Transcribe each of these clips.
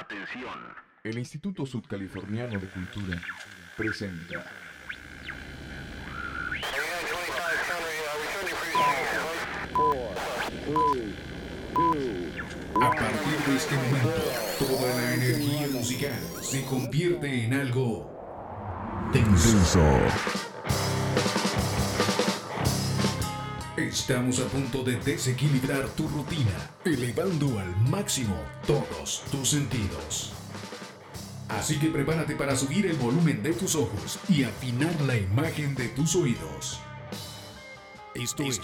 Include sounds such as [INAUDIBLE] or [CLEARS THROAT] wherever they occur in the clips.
Atención. El Instituto Sudcaliforniano de Cultura presenta A partir de este momento, toda la energía musical se convierte en algo denso. Estamos a punto de desequilibrar tu rutina, elevando al máximo todos tus sentidos. Así que prepárate para subir el volumen de tus ojos y afinar la imagen de tus oídos. Esto, es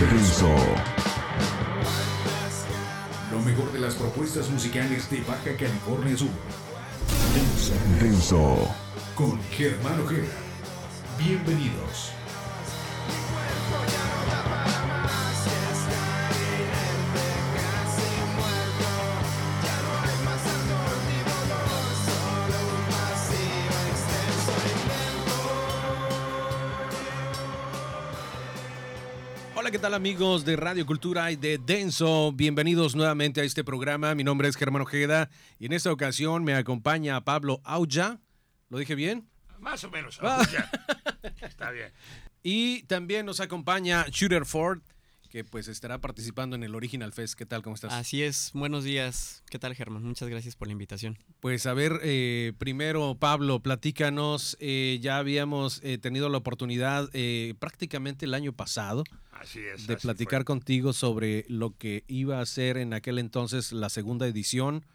Denso. Lo mejor de las propuestas musicales de Baja California Sur. Denso. Denso. Con Germán Ojeda. Bienvenidos. Hola, ¿qué tal amigos de Radio Cultura y de Denso? Bienvenidos nuevamente a este programa. Mi nombre es Germán Ojeda y en esta ocasión me acompaña Pablo Auja. ¿Lo dije bien? Más o menos. Ah. ya. Está bien. Y también nos acompaña Shooter Ford, que pues estará participando en el Original Fest. ¿Qué tal? ¿Cómo estás? Así es, buenos días. ¿Qué tal, Germán? Muchas gracias por la invitación. Pues a ver, eh, primero Pablo, platícanos. eh, ya habíamos eh, tenido la oportunidad eh, prácticamente el año pasado Así es. de así platicar fue. contigo sobre lo que iba a ser en aquel entonces la segunda edición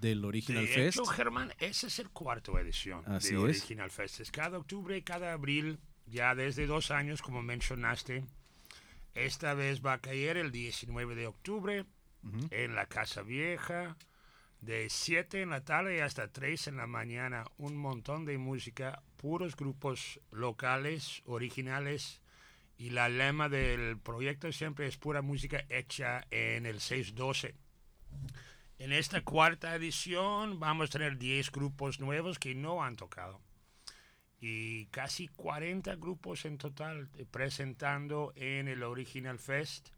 del Original De Fest. hecho, Germán, esa es el cuarto edición Así de es. Original Fest. Es cada octubre y cada abril, ya desde dos años, como mencionaste. Esta vez va a caer el 19 de octubre en la Casa Vieja, de 7 en la tarde hasta 3 en la mañana. Un montón de música, puros grupos locales, originales. Y la lema del proyecto siempre es pura música hecha en el 612. En esta cuarta edición vamos a tener 10 grupos nuevos que no han tocado. Y casi 40 grupos en total eh, presentando en el Original Fest,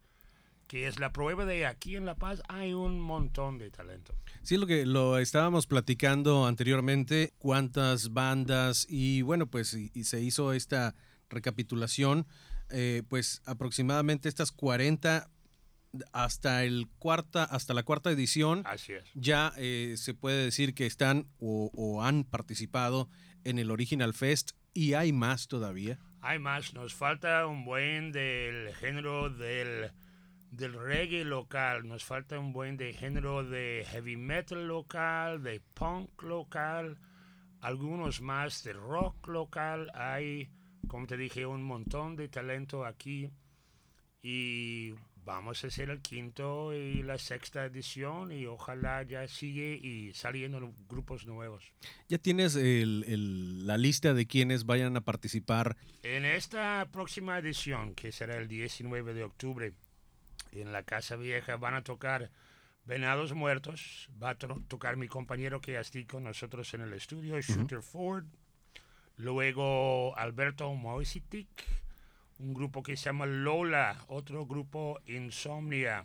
que es la prueba de aquí en La Paz hay un montón de talento. Sí, lo que lo estábamos platicando anteriormente, cuántas bandas y bueno, pues y, y se hizo esta recapitulación, eh, pues aproximadamente estas 40 hasta el cuarta hasta la cuarta edición Así es. ya eh, se puede decir que están o, o han participado en el Original Fest y hay más todavía. Hay más, nos falta un buen del género del, del reggae local, nos falta un buen de género de heavy metal local, de punk local, algunos más de rock local. Hay, como te dije, un montón de talento aquí y vamos a hacer el quinto y la sexta edición y ojalá ya sigue y saliendo grupos nuevos. Ya tienes el- el- la lista de quienes vayan a participar. En esta próxima edición, que será el 19 de octubre, en la Casa Vieja van a tocar Venados Muertos, va a to- tocar mi compañero que está con nosotros en el estudio, Shooter Ford, luego Alberto Moisitic, un grupo que se llama Lola, otro grupo Insomnia,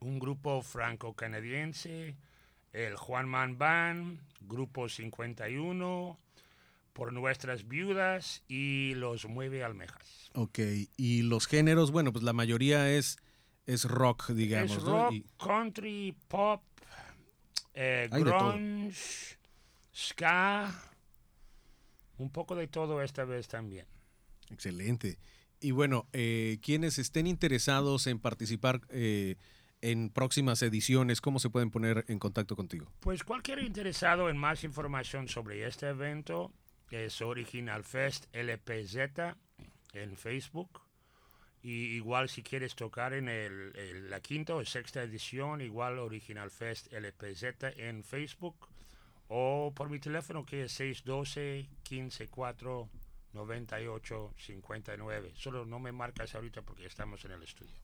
un grupo franco-canadiense, el Juan Man Band, Grupo 51, por nuestras viudas y los mueve almejas. Ok, y los géneros, bueno, pues la mayoría es, es rock, digamos. es ¿no? rock, Y- country, pop, eh, grunge, ska, un poco de todo esta vez también. excelente. Y bueno, eh, quienes estén interesados en participar eh, en próximas ediciones, ¿cómo se pueden poner en contacto contigo? Pues cualquier interesado en más información sobre este evento es Original Fest LPZ en Facebook. Y igual si quieres tocar en el, el- la quinta o sexta edición, igual Original Fest LPZ en Facebook. O por mi teléfono que es 612 154 98 59. Solo no me marcas ahorita porque estamos en el estudio.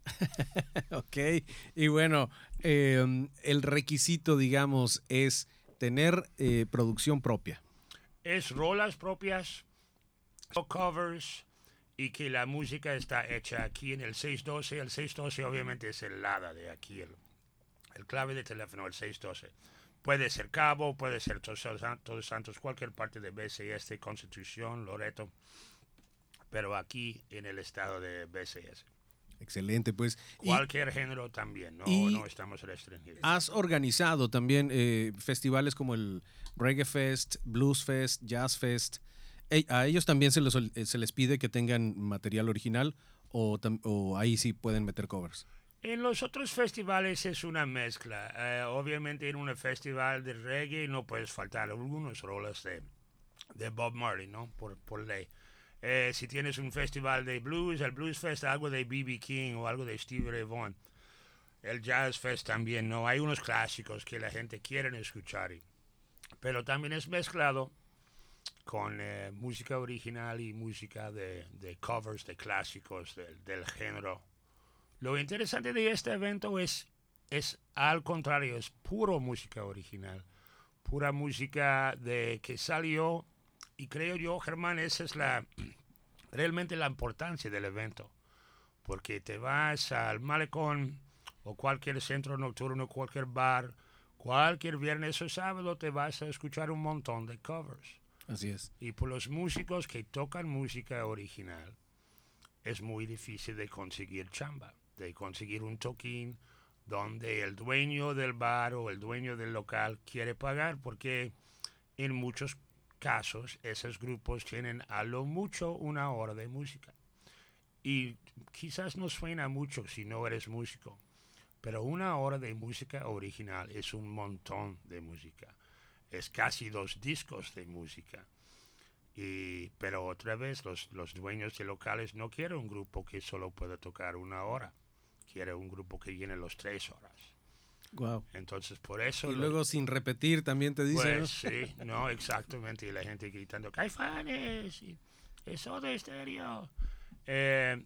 [LAUGHS] ok, y bueno, eh, el requisito, digamos, es tener eh, producción propia. es rolas propias, covers y que la música está hecha aquí en el 612. El 612 obviamente es el lada de aquí, el, El clave de teléfono, el 612. Puede ser Cabo, puede ser Todos, Santos, cualquier parte de BCS, Constitución, Loreto, pero aquí en el estado de BCS. Excelente, pues. Cualquier género también, no, no estamos restringidos. Has organizado también eh, festivales como el Reggae Fest, Blues Fest, Jazz Fest. ¿A ellos también se les, eh, se les pide que tengan material original o, o ahí sí pueden meter covers? En los otros festivales es una mezcla. Eh, obviamente en un festival de reggae no puedes faltar algunos roles de, de Bob Marley, ¿no? Por, por ley. Eh, si tienes un festival de blues, el Blues Fest, algo de B.B. King o algo de Stevie Ray Vaughan. El Jazz Fest también, ¿no? Hay unos clásicos que la gente quiere escuchar. pero también es mezclado con eh, música original y música de, covers de clásicos del género lo interesante de este evento es, es al contrario, es puro música original, pura música de que salió y creo yo, Germán, esa es la [CLEARS THROAT] realmente la importancia del evento, porque te vas al malecón o cualquier centro nocturno, cualquier bar, cualquier viernes o sábado te vas a escuchar un montón de covers. Así es. Y por los músicos que tocan música original, es muy difícil de conseguir chamba de conseguir un toquín donde el dueño del bar o el dueño del local quiere pagar porque en muchos casos esos grupos tienen a lo mucho una hora de música. Y quizás no suena mucho si no eres músico, pero una hora de música original es un montón de música. Es casi dos discos de música. Y, pero otra vez los, los dueños de locales no quieren un grupo que solo pueda tocar una hora quiere un grupo que llene los tres horas. Wow. Entonces, por eso... Y luego sin repetir también te dicen... Pues sí, no, exactamente. Y la gente gritando, ¡Caifanes! Y eso de estéreo. Eh,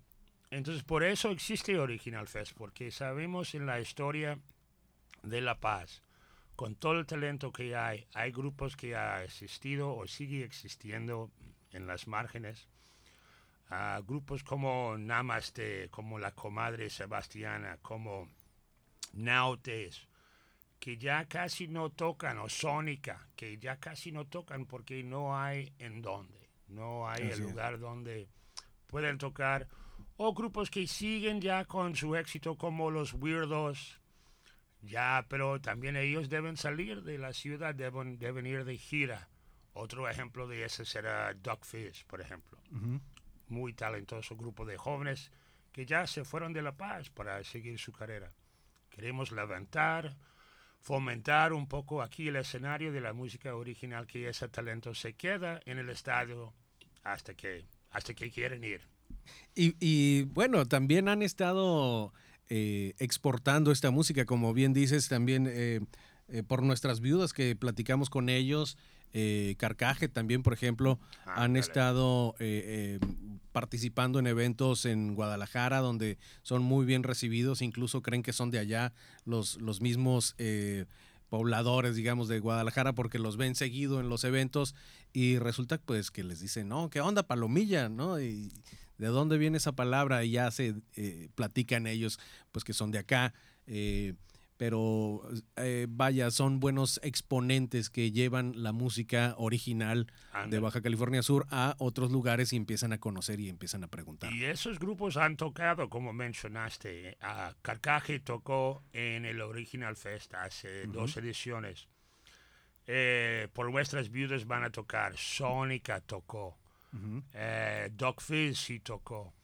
entonces, por eso existe Original Fest, porque sabemos en la historia de La Paz, con todo el talento que hay, hay grupos que ha existido o sigue existiendo en las márgenes a grupos como Namaste, como La Comadre Sebastiana, como Nautes, que ya casi no tocan, o Sónica, que ya casi no tocan porque no hay en dónde, no hay el lugar donde pueden tocar, o grupos que siguen ya con su éxito como los Weirdos, ya, pero también ellos deben salir de la ciudad, deben, deben ir de gira. Otro ejemplo de ese será Duckfish, por ejemplo muy talentoso grupo de jóvenes que ya se fueron de La Paz para seguir su carrera. Queremos levantar, fomentar un poco aquí el escenario de la música original, que ese talento se queda en el estadio hasta que, hasta que quieren ir. Y, bueno, también han estado eh, exportando esta música, como bien dices, también eh, eh, por nuestras viudas que platicamos con ellos. Carcaje también, por ejemplo, han estado participando en eventos en Guadalajara donde son muy bien recibidos, incluso creen que son de allá los, los mismos eh, pobladores, digamos, de Guadalajara porque los ven seguido en los eventos y resulta pues que les dicen, no, ¿qué onda, palomilla? ¿no? Y, ¿De dónde viene esa palabra? Y ya se eh, platican ellos, pues que son de acá. Eh, pero eh, vaya, son buenos exponentes que llevan la música original de Baja California Sur a otros lugares y empiezan a conocer y empiezan a preguntar. Y esos grupos han tocado, como mencionaste, a Carcaje tocó en el Original Fest hace dos ediciones. Eh, por vuestras viudas van a tocar, Sónica tocó, uh sí tocó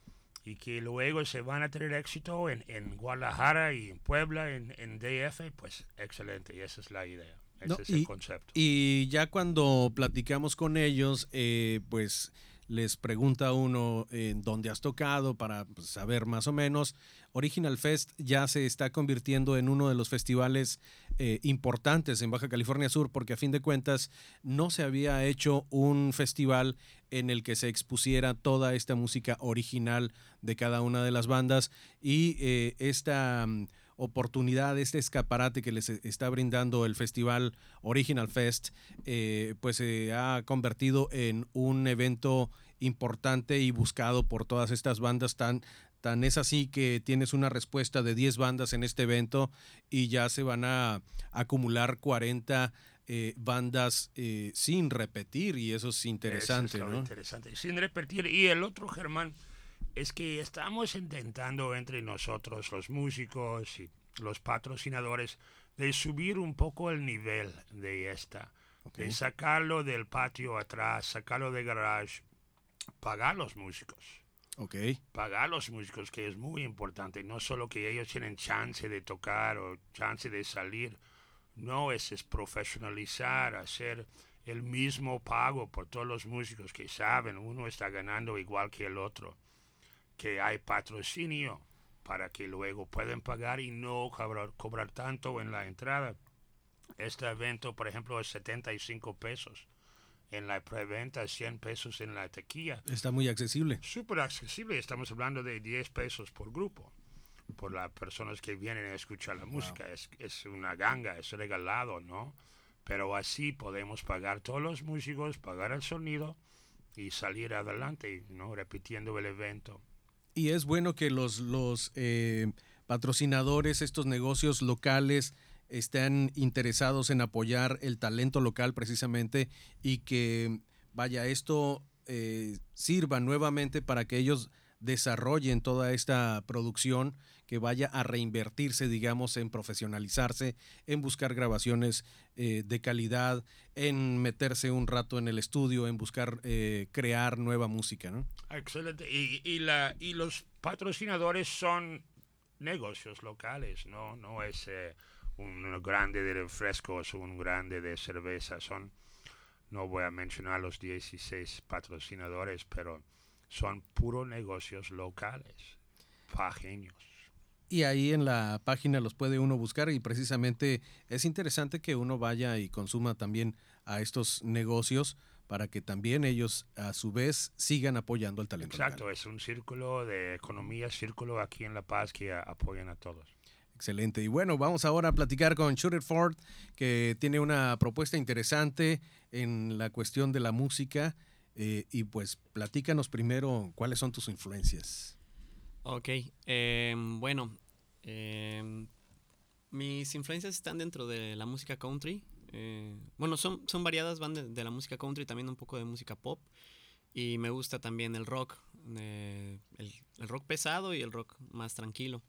y que luego se van a tener éxito en, en Guadalajara y en Puebla, en, en, DF, pues excelente, y esa es la idea, ese es el concepto. Y ya cuando platicamos con ellos, eh, pues les pregunta uno en dónde has tocado para pues, saber más o menos. Original Fest ya se está convirtiendo en uno de los festivales eh, importantes en Baja California Sur porque a fin de cuentas no se había hecho un festival en el que se expusiera toda esta música original de cada una de las bandas. Y eh, esta mm, oportunidad, este escaparate que les está brindando el festival Original Fest, eh, pues se ha convertido en un evento importante y buscado por todas estas bandas tan Tan es así que tienes una respuesta de 10 bandas en este evento y ya se van a acumular 40 eh, bandas eh, sin repetir y eso es interesante, Eso es interesante. Sin repetir. Y el otro, Germán, es que estamos intentando entre nosotros, los músicos y los patrocinadores, de subir un poco el nivel de esta. De sacarlo del patio atrás, sacarlo de garage, pagar los músicos. Ok, Pagar los músicos, que es muy importante. No solo que ellos tienen chance de tocar o chance de salir. No, es, es profesionalizar, hacer el mismo pago por todos los músicos que saben, uno está ganando igual que el otro. Que hay patrocinio para que luego puedan pagar y no cobrar, cobrar tanto en la entrada. Este evento, por ejemplo, es 75 pesos. En la preventa, 100 pesos en la taquilla está muy accesible. súper accesible. Estamos hablando de 10 pesos por grupo, por las personas que vienen a escuchar la música. Es, es una ganga, es regalado, ¿no? Pero así podemos pagar todos los músicos, pagar el sonido y salir adelante, ¿no? Repitiendo el evento. Y es bueno que los, los eh, patrocinadores, estos negocios locales, estén interesados en apoyar el talento local precisamente y que, vaya, esto eh, sirva nuevamente para que ellos desarrollen toda esta producción, que vaya a reinvertirse, digamos, en profesionalizarse, en buscar grabaciones eh, de calidad, en meterse un rato en el estudio, en buscar eh, crear nueva música, ¿no? Excelente. Y, y, la, y los patrocinadores son negocios locales, ¿no? No es eh, un grande de refrescos, un grande de cerveza. Son, no voy a mencionar los 16 patrocinadores, pero son puros negocios locales, pajeños. Y ahí en la página los puede uno buscar y precisamente es interesante que uno vaya y consuma también a estos negocios para que también ellos a su vez sigan apoyando el talento. Exacto, local. es un círculo de economía, círculo aquí en La Paz que apoyan a todos. Excelente. Y bueno, vamos ahora a platicar con Shooter Ford, que tiene una propuesta interesante en la cuestión de la música. eh, y pues platícanos primero cuáles son tus influencias. Ok, em, bueno, em, mis influencias están dentro de la música country. eh, bueno, son, son variadas, van de, la música country, también un poco de música pop. Y me gusta también el rock, eh, el rock pesado y el rock más tranquilo.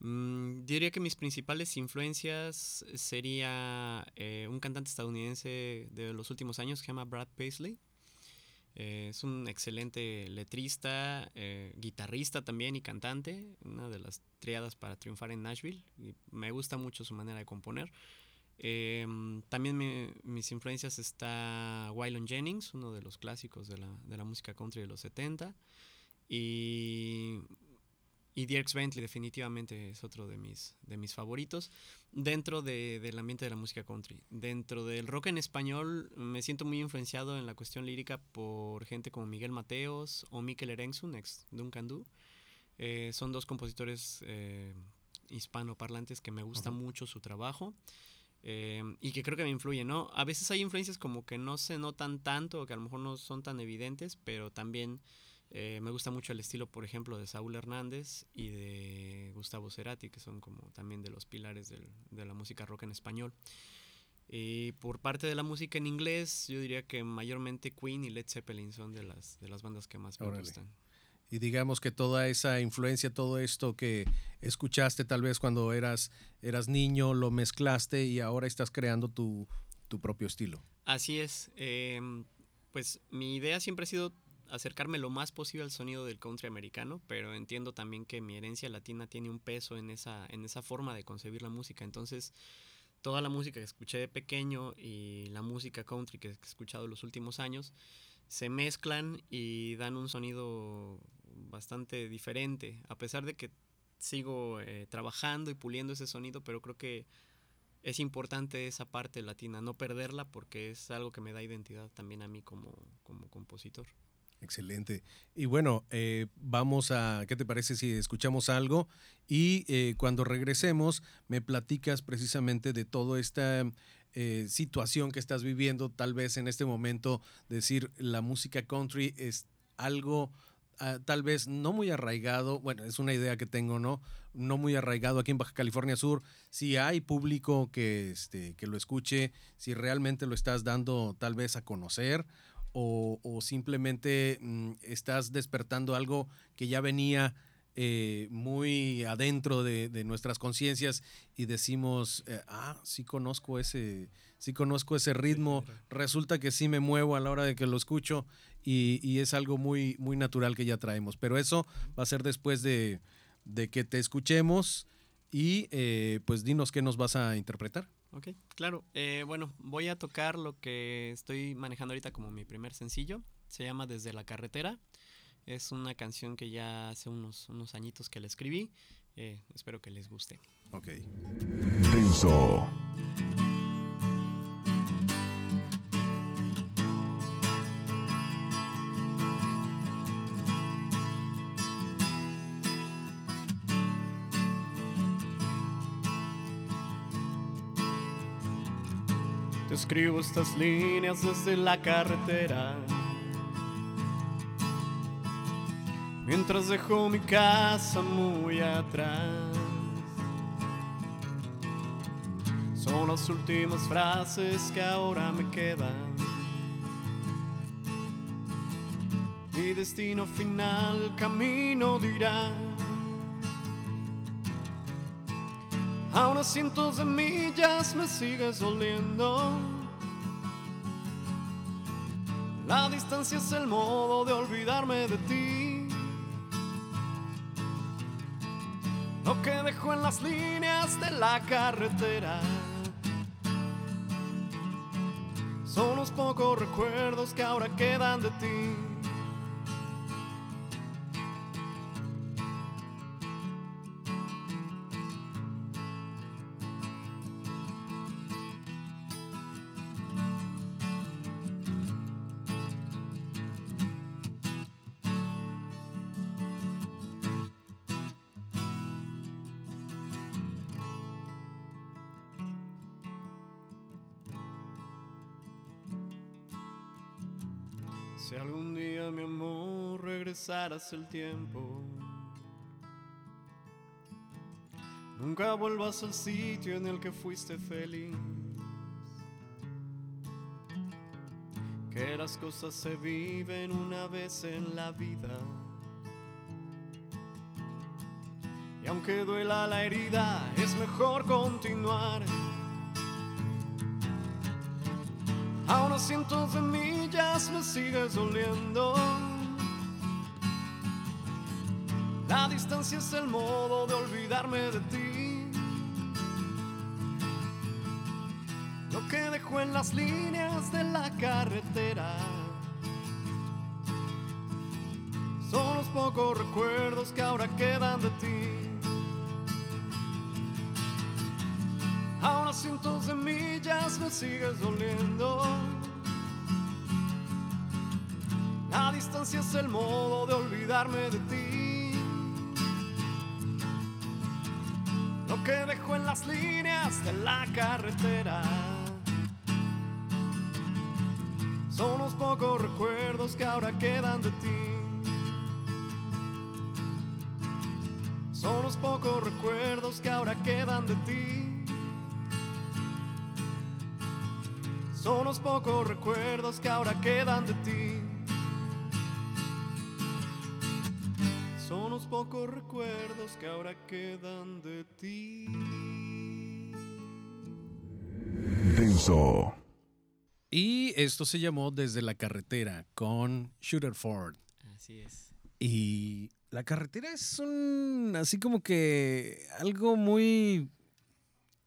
Mm, diría que mis principales influencias sería eh, un cantante estadounidense de los últimos años que se llama Brad Paisley. Eh, es un excelente letrista, eh, guitarrista también y cantante, una de las triadas para triunfar en Nashville. Y me gusta mucho su manera de componer. Eh, también me- mis influencias está Waylon Jennings, uno de los clásicos de la, de la música country de los 70. Y, y Dierks Bentley definitivamente es otro de mis, de mis favoritos dentro de- del ambiente de la música country. Dentro del rock en español me siento muy influenciado en la cuestión lírica por gente como Miguel Mateos o Mikel Erengsun, ex Duncan Du. Eh, son dos compositores eh, hispanoparlantes que me gusta mucho su trabajo. eh, y que creo que me influyen, ¿no? A veces hay influencias como que no se notan tanto, o que a lo mejor no son tan evidentes, pero también eh, me gusta mucho el estilo, por ejemplo, de Saúl Hernández y de Gustavo Cerati, que son como también de los pilares del- de la música rock en español. Y por parte de la música en inglés, yo diría que mayormente Queen y Led Zeppelin son de las, de las bandas que más me Órale. gustan. Y digamos que toda esa influencia, todo esto que escuchaste tal vez cuando eras, eras niño, lo mezclaste y ahora estás creando tu, tu propio estilo. Así es. em, pues mi idea siempre ha sido acercarme lo más posible al sonido del country americano, pero entiendo también que mi herencia latina tiene un peso en esa, en esa forma de concebir la música. Entonces, toda la música que escuché de pequeño y la música country que he escuchado los últimos años se mezclan y dan un sonido bastante diferente, a pesar de que sigo eh, trabajando y puliendo ese sonido, pero creo que es importante esa parte latina, no perderla porque es algo que me da identidad también a mí como, como compositor. Excelente. Y bueno, eh, vamos a, ¿qué te parece si escuchamos algo? Y eh, cuando regresemos, me platicas precisamente de toda esta eh, situación que estás viviendo, tal vez en este momento, decir la música country es algo ah, tal vez no muy arraigado, bueno, es una idea que tengo, ¿no? No muy arraigado aquí en Baja California Sur. Si hay público que, este, que lo escuche, si realmente lo estás dando tal vez a conocer o, o simplemente mm, estás despertando algo que ya venía eh, muy adentro de, de nuestras conciencias y decimos, eh, ah, sí conozco ese, sí conozco ese ritmo, resulta que sí me muevo a la hora de que lo escucho y, y es algo muy, muy natural que ya traemos. Pero eso va a ser después de, de que te escuchemos y eh, pues dinos qué nos vas a interpretar. Ok, claro. Eh, bueno, voy a tocar lo que estoy manejando ahorita como mi primer sencillo. Se llama Desde la carretera. Es una canción que ya hace unos, unos añitos que la escribí. Eh, espero que les guste. Ok. Escribo estas líneas desde la carretera. Mientras dejo mi casa muy atrás. Son las últimas frases que ahora me quedan. Mi destino final, camino dirá. A unos cientos de millas me sigues doliendo. La distancia es el modo de olvidarme de ti. Lo que dejo en las líneas de la carretera son los pocos recuerdos que ahora quedan de ti. El tiempo, nunca vuelvas al sitio en el que fuiste feliz. Que las cosas se viven una vez en la vida. Y aunque duela la herida, es mejor continuar. A cientos de millas me sigues doliendo. La distancia es el modo de olvidarme de ti. Lo que dejo en las líneas de la carretera son los pocos recuerdos que ahora quedan de ti. A unos cientos de millas me sigues doliendo. La distancia es el modo de olvidarme de ti. Líneas de la carretera son los pocos recuerdos que ahora quedan de ti. Son los pocos recuerdos que ahora quedan de ti. Son los pocos recuerdos que ahora quedan de ti. Son los pocos recuerdos que ahora quedan de ti. Denso. Y esto se llamó Desde la carretera con Shooter Ford. Así es. Y la carretera es un, así como que algo muy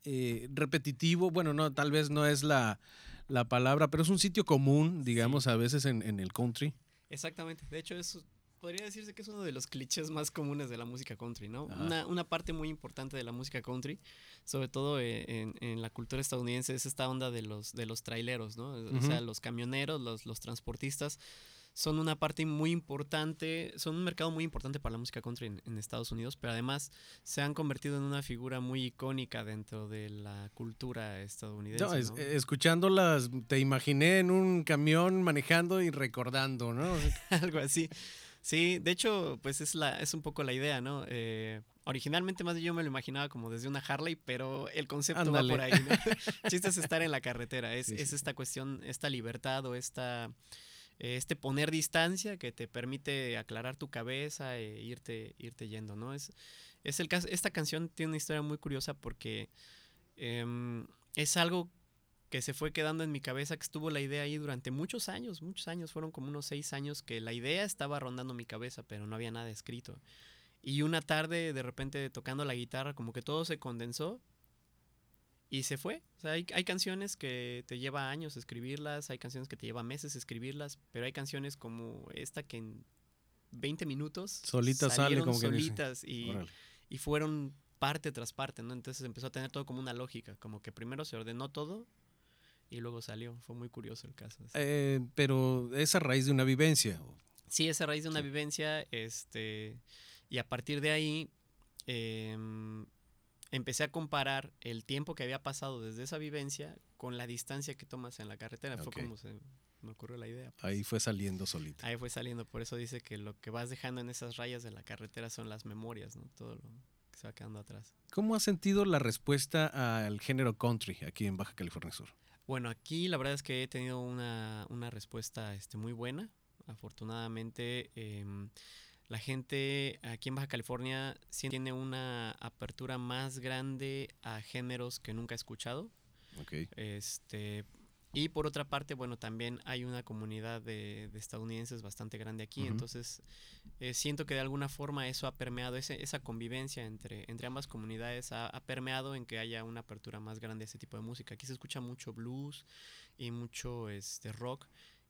eh, repetitivo. Bueno, no, tal vez no es la, la palabra, pero es un sitio común, digamos, a veces en, en el country. Exactamente. De hecho, es, podría decirse que es uno de los clichés más comunes de la música country, ¿no? Una, una parte muy importante de la música country, sobre todo eh, en, en la cultura estadounidense, es esta onda de los, de los traileros, ¿no? O sea, los camioneros, los, los transportistas son una parte muy importante, son un mercado muy importante para la música country en, en Estados Unidos, pero además se han convertido en una figura muy icónica dentro de la cultura estadounidense. No, es- ¿no? eh, escuchándolas, te imaginé en un camión manejando y recordando, ¿no? [LAUGHS] algo así. Sí, de hecho, pues es, la, es un poco la idea, ¿no? Eh, originalmente más yo me lo imaginaba como desde una Harley, pero el concepto va por ahí, ¿no? [LAUGHS] chiste es estar en la carretera, es, es esta cuestión, esta libertad o esta este poner distancia que te permite aclarar tu cabeza e irte, irte yendo, ¿no? Es, es el caso, esta canción tiene una historia muy curiosa porque em, es algo que se fue quedando en mi cabeza, que estuvo la idea ahí durante muchos años, muchos años, fueron como unos seis años que la idea estaba rondando mi cabeza, pero no había nada escrito. Y una tarde, de repente, tocando la guitarra, como que todo se condensó y se fue. O sea, hay, hay, canciones que te lleva años escribirlas, hay canciones que te lleva meses escribirlas, pero hay canciones como esta que en 20 minutos solitas sale como solitas y, y, fueron parte tras parte, ¿no? Entonces empezó a tener todo como una lógica, como que primero se ordenó todo y luego salió. Fue muy curioso el caso. Eh, pero es a raíz de una vivencia. Sí, es a raíz de una vivencia, este, y a partir de ahí eh, empecé a comparar el tiempo que había pasado desde esa vivencia con la distancia que tomas en la carretera. Fue como se me ocurrió la idea. Pues. Ahí fue saliendo solito. Ahí fue saliendo, por eso dice que lo que vas dejando en esas rayas de la carretera son las memorias, ¿no? Todo lo que se va quedando atrás. ¿Cómo has sentido la respuesta al género country aquí en Baja California Sur? Bueno, aquí la verdad es que he tenido una, una respuesta este, muy buena. Afortunadamente, eh, la gente aquí en Baja California tiene una apertura más grande a géneros que nunca he escuchado. Este, y por otra parte, bueno, también hay una comunidad de, estadounidenses bastante grande aquí, entonces eh, siento que de alguna forma eso ha permeado, esa convivencia entre, entre ambas comunidades ha, ha, permeado en que haya una apertura más grande a ese tipo de música. Aquí se escucha mucho blues y mucho este, rock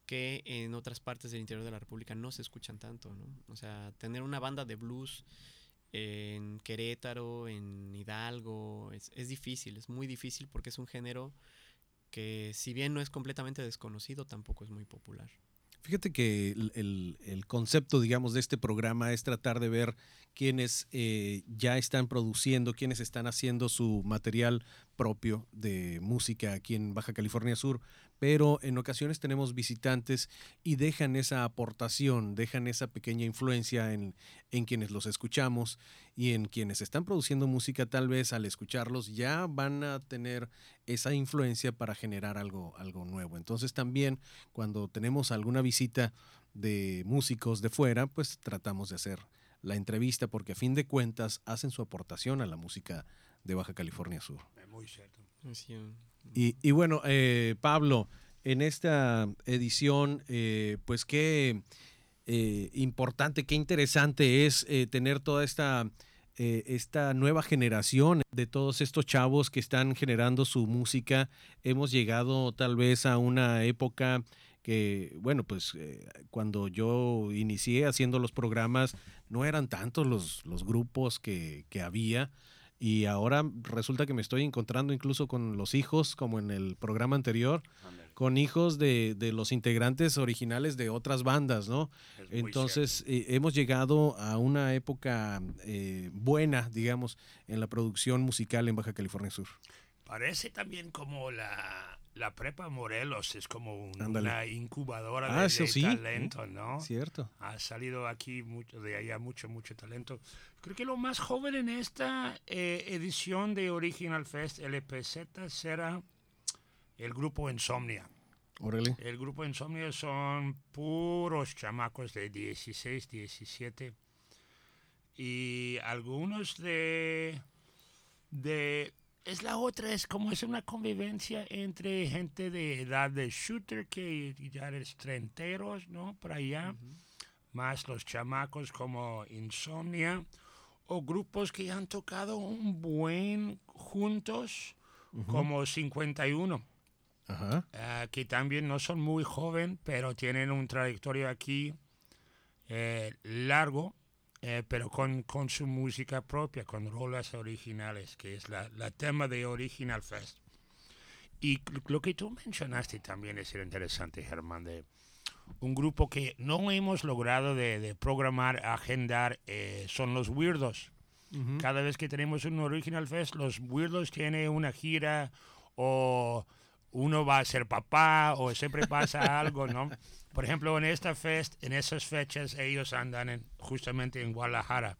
que en otras partes del interior de la República no se escuchan tanto, ¿no? O sea, tener una banda de blues en Querétaro, en Hidalgo, es, es difícil, es muy difícil porque es un género que si bien no es completamente desconocido, tampoco es muy popular. Fíjate que el, el, concepto, digamos, de este programa es tratar de ver quiénes eh, ya están produciendo, quiénes están haciendo su material propio de música aquí en Baja California Sur, pero en ocasiones tenemos visitantes y dejan esa aportación, dejan esa pequeña influencia en, en, quienes los escuchamos y en quienes están produciendo música, tal vez al escucharlos ya van a tener esa influencia para generar algo, algo nuevo. Entonces también cuando tenemos alguna visita de músicos de fuera, pues tratamos de hacer la entrevista porque a fin de cuentas hacen su aportación a la música de Baja California Sur. Muy cierto. Y, bueno, eh, Pablo, en esta edición, eh, pues qué eh, importante, qué interesante es tener toda esta, esta nueva generación de todos estos chavos que están generando su música. Hemos llegado tal vez a una época que, bueno, pues cuando yo inicié haciendo los programas, no eran tantos los, los grupos que, que había. Y ahora resulta que me estoy encontrando incluso con los hijos, como en el programa anterior, con hijos de, de, los integrantes originales de otras bandas, ¿no? Entonces eh, hemos llegado a una época eh, buena, digamos, en la producción musical en Baja California Sur. Parece también como la, la prepa Morelos es como una incubadora ah, de, talento, ¿no? Cierto. Ha salido aquí mucho, de allá mucho, mucho talento. Creo que lo más joven en esta eh, edición de Original Fest LPZ será el grupo Insomnia. El grupo Insomnia son puros chamacos de 16, 17 y algunos de de es la otra, es como es una convivencia entre gente de edad de shooter que ya eres trenteros, ¿no? Por allá, más los chamacos como Insomnia, o grupos que han tocado un buen juntos, como 51. Ah, que también no son muy joven, pero tienen un trayectoria aquí eh, largo eh, pero con, con, su música propia, con rolas originales, que es la, la, tema de Original Fest. Y lo que tú mencionaste también es interesante, Germán, de un grupo que no hemos logrado de, de programar, agendar, eh, son los Weirdos. Cada vez que tenemos un Original Fest, los Weirdos tienen una gira o uno va a ser papá o siempre pasa [LAUGHS] algo, ¿no? Por ejemplo, en esta fest, en esas fechas ellos andan en- justamente en Guadalajara,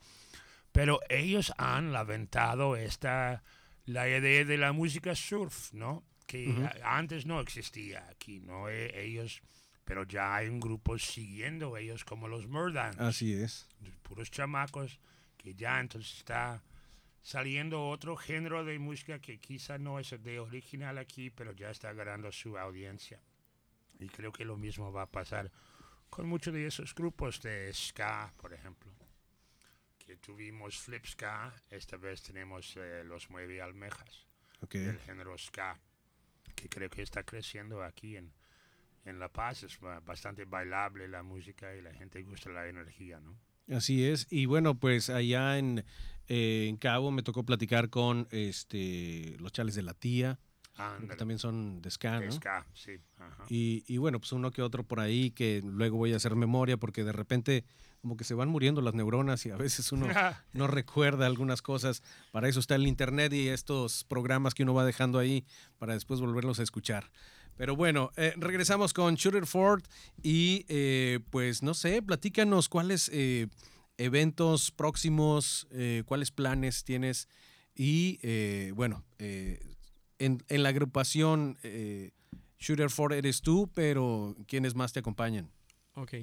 pero ellos han lamentado esta la idea de la música surf, ¿no? Que a- antes no existía aquí, ¿no? E- ellos, pero ya hay un grupo siguiendo ellos como los Murdans Así es. puros chamacos que ya entonces está saliendo otro género de música que quizá no es de original aquí, pero ya está ganando su audiencia. Y creo que lo mismo va a pasar con muchos de esos grupos de ska, por ejemplo. Que tuvimos Flip Ska, esta vez tenemos eh, Los Mueve Almejas, Ok. del género ska, que creo que está creciendo aquí en, en La Paz. Es ba- bastante bailable la música y la gente gusta la energía, ¿no? Así es. Y bueno, pues allá en, eh, en Cabo me tocó platicar con este los chales de la tía, que también son de ska, ¿no? Ska, sí. Ajá. Y, y bueno, pues uno que otro por ahí que luego voy a hacer memoria porque de repente como que se van muriendo las neuronas y a veces uno [LAUGHS] no recuerda algunas cosas. Para eso está el internet y estos programas que uno va dejando ahí para después volverlos a escuchar. Pero bueno, eh, regresamos con Shooter Ford y eh, pues no sé, platícanos cuáles eh, eventos próximos, cuáles planes tienes y eh, bueno, eh, en, en la agrupación eh, Shooter Ford eres tú, pero ¿quiénes más te acompañan? Ok.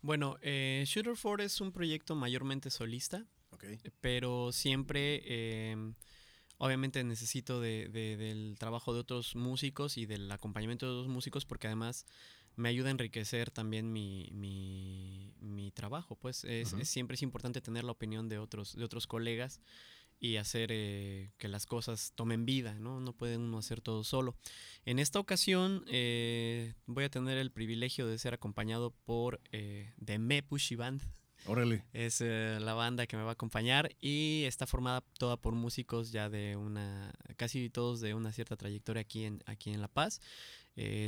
Bueno, eh, Shooter 4 es un proyecto mayormente solista, Okay. pero siempre, eh, obviamente necesito de- de- del trabajo de otros músicos y del acompañamiento de otros músicos porque además me ayuda a enriquecer también mi, mi, mi trabajo. Pues es, es- siempre es importante tener la opinión de otros, de otros colegas y hacer eh, que las cosas tomen vida, ¿no? No puede uno hacer todo solo. En esta ocasión eh, voy a tener el privilegio de ser acompañado por eh, The Me Pushy Band. Órale. Es eh, la banda que me va a acompañar y está formada toda por músicos ya de una, casi todos de una cierta trayectoria aquí en, aquí en La Paz.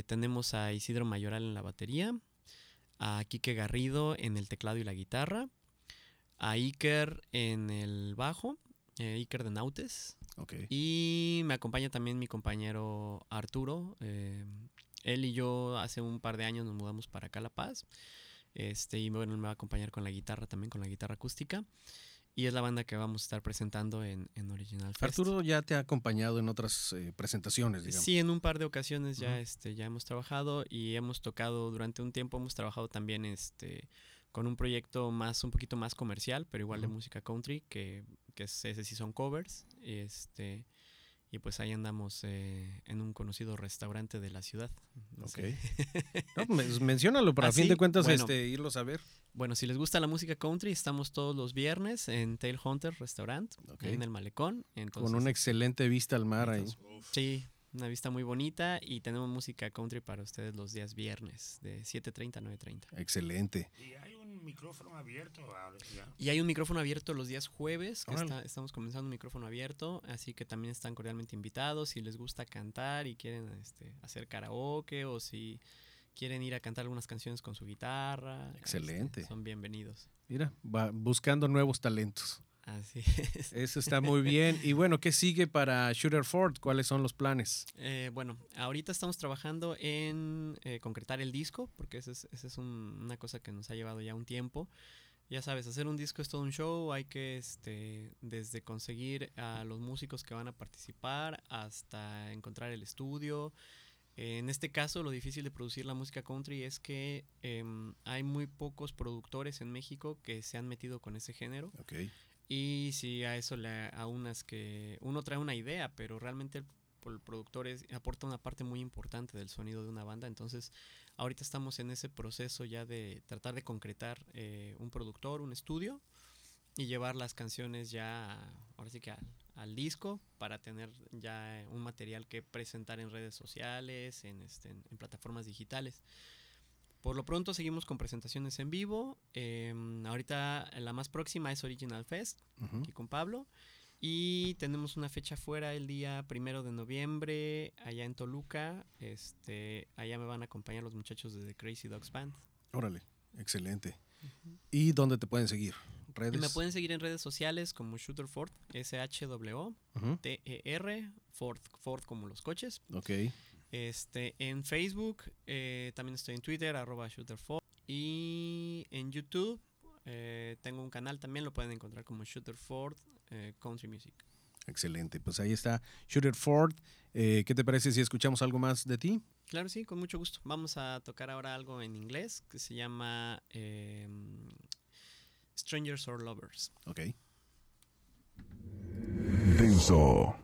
Tenemos a Isidro Mayoral en la batería, a Quique Garrido en el teclado y la guitarra, a Iker en el bajo, eh, Iker de Nautes, Ok. y me acompaña también mi compañero Arturo. eh, él y yo hace un par de años nos mudamos para acá a La Paz. Este, y bueno, me va a acompañar con la guitarra también, con la guitarra acústica. Y es la banda que vamos a estar presentando en, en Original Fest. Arturo ya te ha acompañado en otras eh, presentaciones, digamos. Sí, en un par de ocasiones ya, Ujú. este, ya hemos trabajado y hemos tocado durante un tiempo, hemos trabajado también este, con un proyecto más, un poquito más comercial, pero igual de Ujú. música country, que, que es- ese sí son covers. Este, y pues ahí andamos eh, en un conocido restaurante de la ciudad. No Ok. [LAUGHS] No, men- menciónalo para ¿Ah, a fin sí? de cuentas Bueno. este, irlos a ver. Bueno, si les gusta la música country, estamos todos los viernes en Tail Hunter Restaurant, Ok. ahí en el malecón. Entonces, Con una excelente vista al mar ahí. entonces, Sí, una vista muy bonita y tenemos música country para ustedes los días viernes de 7.30 a 9.30. Excelente. Y hay un micrófono abierto ahora, ya. Y hay un micrófono abierto los días jueves, que está- estamos comenzando un micrófono abierto, así que también están cordialmente invitados. Si les gusta cantar y quieren este, hacer karaoke o si quieren ir a cantar algunas canciones con su guitarra, este, Excelente. son bienvenidos. Mira, va buscando nuevos talentos. Así es. Eso está muy bien. Y bueno, ¿qué sigue para Shooter Ford? ¿Cuáles son los planes? Eh, bueno, ahorita estamos trabajando en eh, concretar el disco, porque esa es, esa es un- una cosa que nos ha llevado ya un tiempo. Ya sabes, hacer un disco es todo un show, hay que este, desde conseguir a los músicos que van a participar hasta encontrar el estudio. En este caso, lo difícil de producir la música country es que em, hay muy pocos productores en México que se han metido con ese género. Ok. Y si a eso le aunas que uno trae una idea, pero realmente el, productor es- aporta una parte muy importante del sonido de una banda. Entonces, ahorita estamos en ese proceso ya de tratar de concretar eh, un productor, un estudio y llevar las canciones ya, ahora sí que al, disco para tener ya un material que presentar en redes sociales, en, este, en plataformas digitales. Por lo pronto seguimos con presentaciones en vivo. em, ahorita la más próxima es Original Fest, Ujú. aquí con Pablo. Y tenemos una fecha fuera el día primero de noviembre, allá en Toluca. Este, allá me van a acompañar los muchachos de The Crazy Dogs Band. Órale, excelente. ¿Y dónde te pueden seguir? Me pueden seguir en redes sociales como Shooter S-H-W-T-E-R, Ujú. Ford, Ford como los coches. Ok. Este, en Facebook, eh, también estoy en Twitter, arroba shooterford. Y en YouTube eh, tengo un canal también, lo pueden encontrar como Shooterford eh, Country Music. Excelente, pues ahí está Shooter Ford. Eh, ¿Qué te parece si escuchamos algo más de ti? Claro, sí, con mucho gusto. Vamos a tocar ahora algo en inglés que se llama em, Strangers or Lovers. Ok. Denso.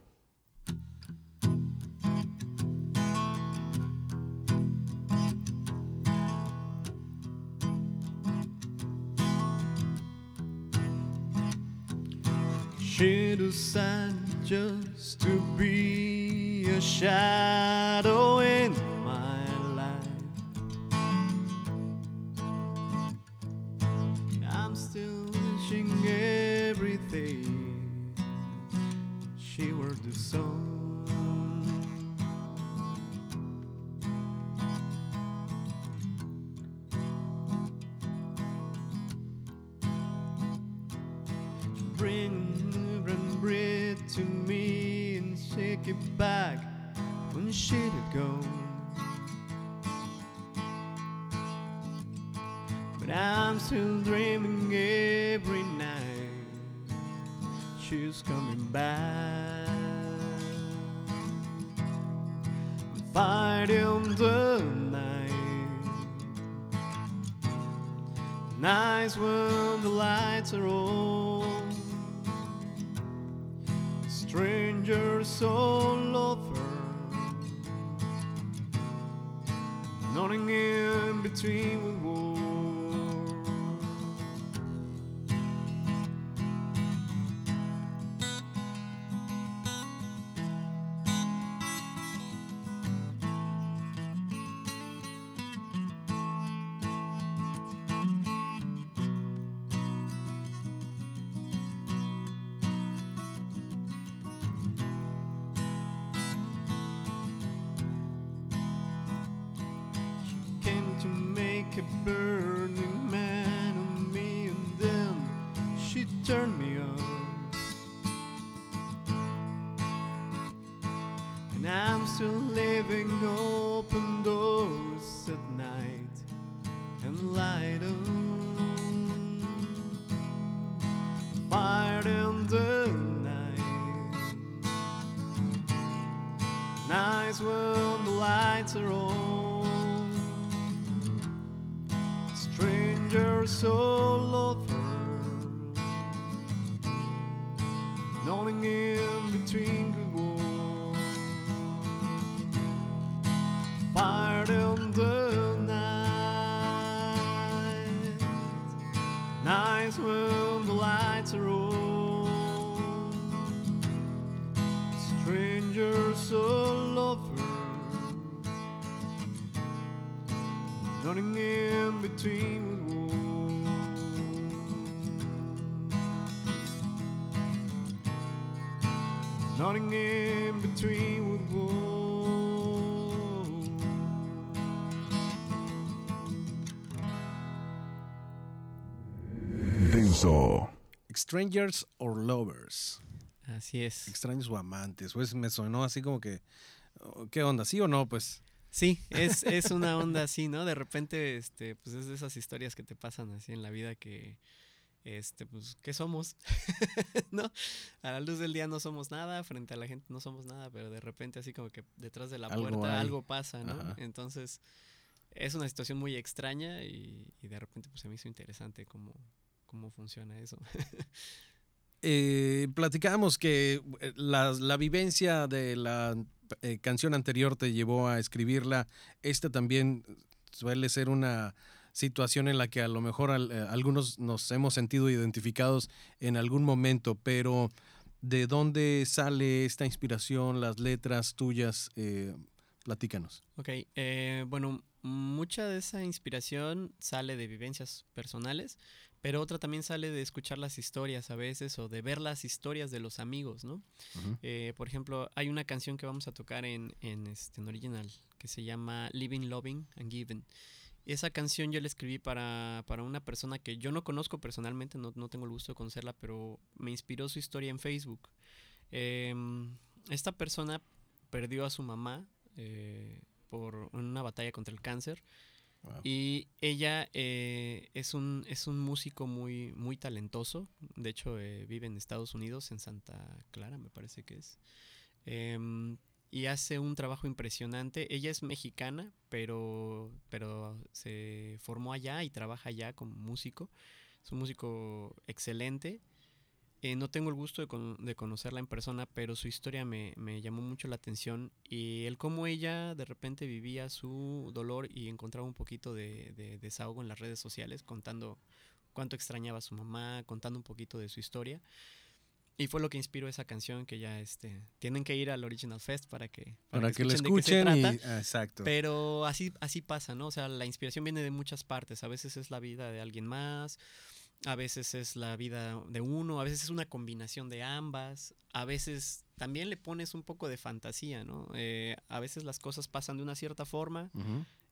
Decided just to be a shadow in my life. I'm still wishing everything she were the song. Bring to me and take it back when she did go. But I'm still dreaming every night she's coming back. I'm fighting the night. Nights when the lights are on. All over. Nothing in between Denso. Strangers or Lovers. Así es. Extraños o amantes. Pues me sonó así como que. oh, ¿Qué onda? ¿Sí o no? Pues. Sí, es, es una onda así, ¿no? De repente, este, pues es de esas historias que te pasan así en la vida que, este, pues, ¿qué somos? [LAUGHS] ¿No? A la luz del día no somos nada, frente a la gente no somos nada, pero de repente así como que detrás de la Algo puerta hay. algo pasa, ¿no? Ajá. Entonces, es una situación muy extraña y, y de repente pues se me hizo interesante cómo, cómo funciona eso. [LAUGHS] Eh, platicábamos que eh, la, la vivencia de la eh, canción anterior te llevó a escribirla. Esta también suele ser una situación en la que a lo mejor al- eh, algunos nos hemos sentido identificados en algún momento, pero ¿de dónde sale esta inspiración, las letras tuyas? Platícanos. Ok, bueno, mucha de esa inspiración sale de vivencias personales, pero otra también sale de escuchar las historias a veces o de ver las historias de los amigos, ¿no? Eh, por ejemplo, hay una canción que vamos a tocar en, en, este, en original que se llama Living, Loving and Giving. Esa canción yo la escribí para, para una persona que yo no conozco personalmente, no, no tengo el gusto de conocerla, pero me inspiró su historia en Facebook. Em, esta persona perdió a su mamá eh, por una batalla contra el cáncer. Y ella eh, es, un, es un músico muy, muy talentoso. De hecho, eh, vive en Estados Unidos, en Santa Clara, me parece que es. Em, y hace un trabajo impresionante. Ella es mexicana, pero, pero se formó allá y trabaja allá como músico. Es un músico excelente. Eh, no tengo el gusto de, con- de conocerla en persona, pero su historia me, me llamó mucho la atención y el cómo ella de repente vivía su dolor y encontraba un poquito de, de desahogo en las redes sociales, contando cuánto extrañaba a su mamá, contando un poquito de su historia. Y fue lo que inspiró esa canción que ya este, tienen que ir al Original Fest para que, Para que la escuchen de qué se escuchen y... trata. ah, Exacto. Pero así, así pasa, ¿no? O sea, la inspiración viene de muchas partes. A veces es la vida de alguien más, a veces es la vida de uno, a veces es una combinación de ambas, a veces también le pones un poco de fantasía, ¿no? Eh, a veces las cosas pasan de una cierta forma,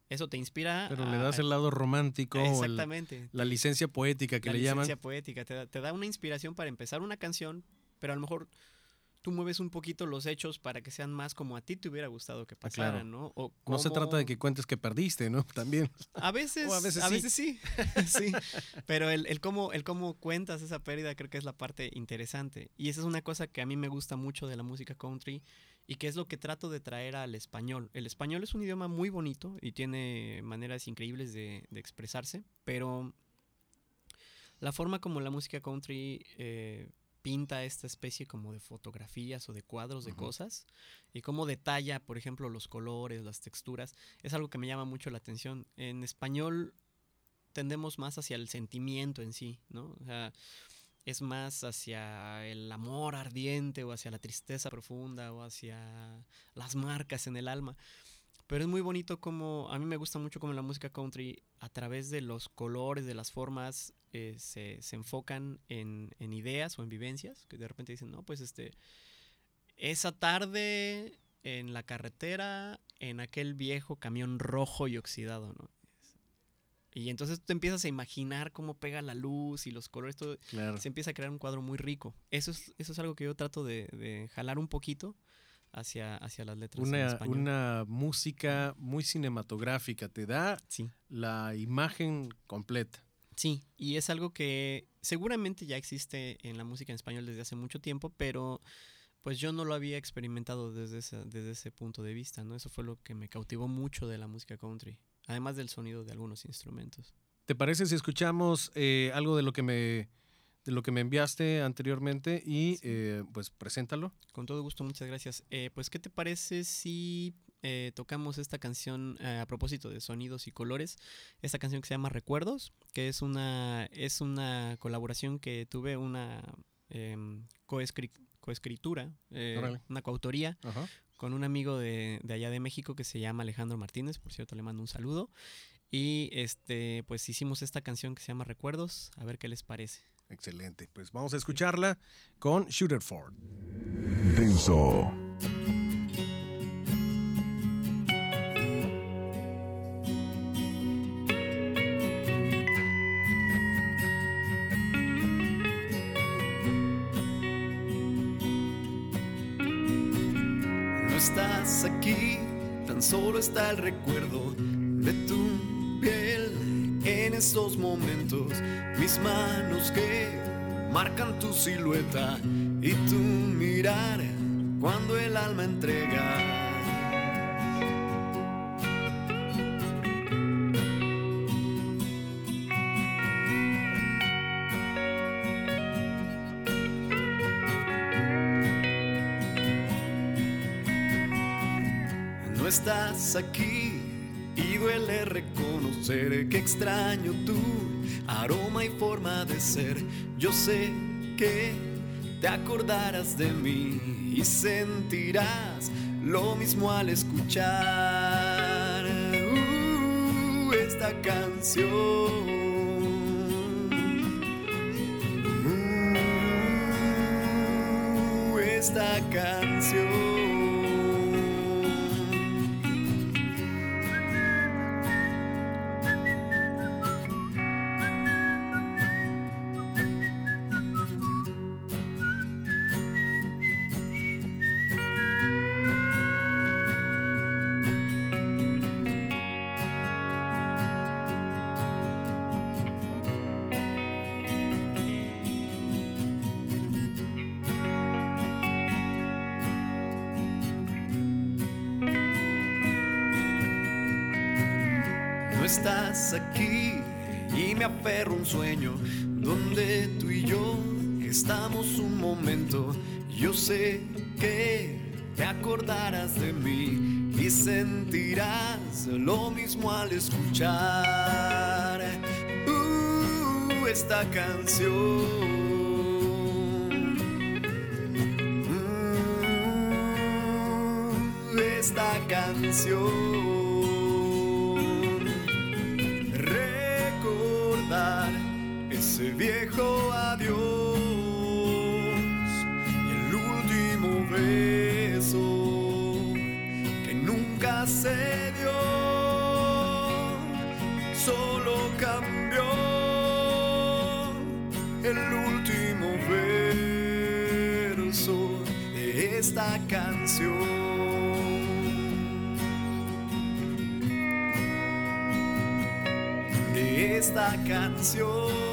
eso te inspira. Pero a- le das el lado romántico, o el- Exactamente. la licencia poética que la le llaman. licencia poética, te da, te da una inspiración para empezar una canción, pero a lo mejor tú mueves un poquito los hechos para que sean más como a ti te hubiera gustado que Ah, claro. pasaran, ¿no? O No se trata de que cuentes que perdiste, ¿no? [LAUGHS] También. A veces, a veces a sí. veces sí. [LAUGHS] sí. Pero el, el cómo, el cómo cuentas esa pérdida creo que es la parte interesante. Y esa es una cosa que a mí me gusta mucho de la música country y que es lo que trato de traer al español. El español es un idioma muy bonito y tiene maneras increíbles de, de expresarse, pero la forma como la música country eh, pinta esta especie como de fotografías o de cuadros de cosas y cómo detalla, por ejemplo, los colores, las texturas, es algo que me llama mucho la atención. En español tendemos más hacia el sentimiento en sí, ¿no? O sea, es más hacia el amor ardiente o hacia la tristeza profunda o hacia las marcas en el alma. Pero es muy bonito como, a mí me gusta mucho como la música country, a través de los colores, de las formas, eh, se, se enfocan en, en ideas o en vivencias, que de repente dicen, no, pues este, esa tarde en la carretera, en aquel viejo camión rojo y oxidado, ¿no? Y entonces tú te empiezas a imaginar cómo pega la luz y los colores, todo, Claro. se empieza a crear un cuadro muy rico. Eso es, eso es algo que yo trato de, de jalar un poquito hacia, hacia las letras en Una, español. una música muy cinematográfica, te da Sí. la imagen completa. Sí, y es algo que seguramente ya existe en la música en español desde hace mucho tiempo, pero pues yo no lo había experimentado desde ese, desde ese punto de vista, ¿no? Eso fue lo que me cautivó mucho de la música country, además del sonido de algunos instrumentos. ¿Te parece si escuchamos eh, algo de lo que me de lo que me enviaste anteriormente y eh, pues preséntalo? Con todo gusto, muchas gracias. Eh, pues, ¿qué te parece si eh, tocamos esta canción a propósito de sonidos y colores? Esta canción que se llama Recuerdos, que es una, es una colaboración que tuve, una em, coescri- coescritura, una coautoría Ajá. con un amigo de, de allá de México que se llama Alejandro Martínez, por cierto le mando un saludo. Y este, pues hicimos esta canción que se llama Recuerdos, a ver qué les parece. Excelente. Pues vamos a escucharla con Shooter Ford. Denso. No estás aquí, tan solo está el recuerdo de tu esos momentos. Mis manos que marcan tu silueta y tu mirar cuando el alma entrega. No estás aquí y duele reconocer que extraño tu aroma y forma de ser. Yo sé que te acordarás de mí y sentirás lo mismo al escuchar uh, esta canción. Uh, esta canción. Estás aquí y me aferro un sueño donde tú y yo estamos un momento. Yo sé que te acordarás de mí y sentirás lo mismo al escuchar uh, esta canción. Uh, esta canción. Ese viejo adiós y el último beso que nunca se dio, solo cambió el último verso de esta canción. De esta canción.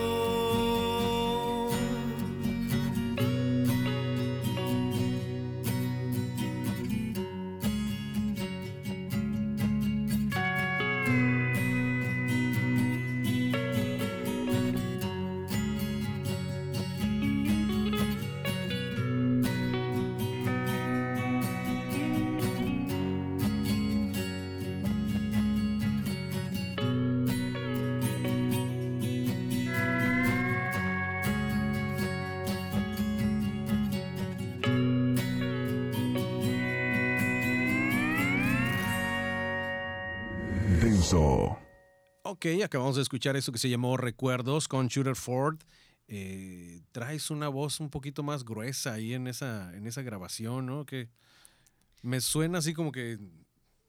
Ok, acabamos de escuchar eso que se llamó Recuerdos con Shooter Ford. Eh, traes una voz un poquito más gruesa ahí en esa, en esa grabación, ¿no? Que me suena así como que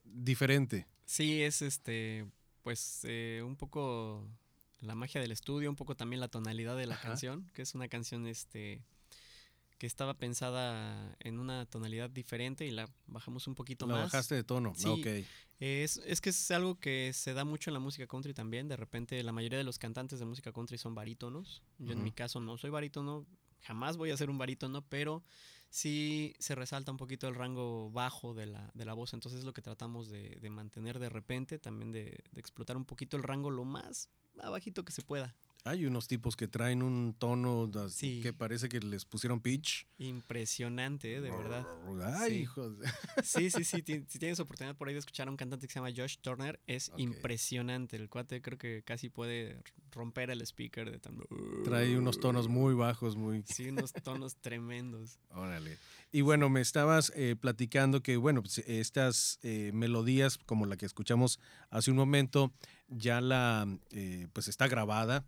diferente. Sí, es este, pues eh, un poco la magia del estudio, un poco también la tonalidad de la Ajá. canción, que es una canción este que estaba pensada en una tonalidad diferente y la bajamos un poquito La más. bajaste de tono. Sí. Ok. Es, es que es algo que se da mucho en la música country también. De repente, la mayoría de los cantantes de música country son barítonos. Yo, en mi caso, no soy barítono. Jamás voy a ser un barítono, pero sí se resalta un poquito el rango bajo de la, de la voz. Entonces, es lo que tratamos de, de mantener de repente. También de, de explotar un poquito el rango lo más bajito que se pueda. Hay unos tipos que traen un tono Sí. que parece que les pusieron pitch. Impresionante, ¿eh? de verdad. Ay, Sí. hijos. [LAUGHS] Sí, sí, sí. Si tienes oportunidad por ahí de escuchar a un cantante que se llama Josh Turner, es impresionante. El cuate creo que casi puede romper el speaker de tan. Trae unos tonos muy bajos, muy... [LAUGHS] Sí, unos tonos tremendos. Órale. Y bueno, me estabas eh, platicando que, bueno, pues, estas eh, melodías, como la que escuchamos hace un momento, ya la, eh, pues está grabada.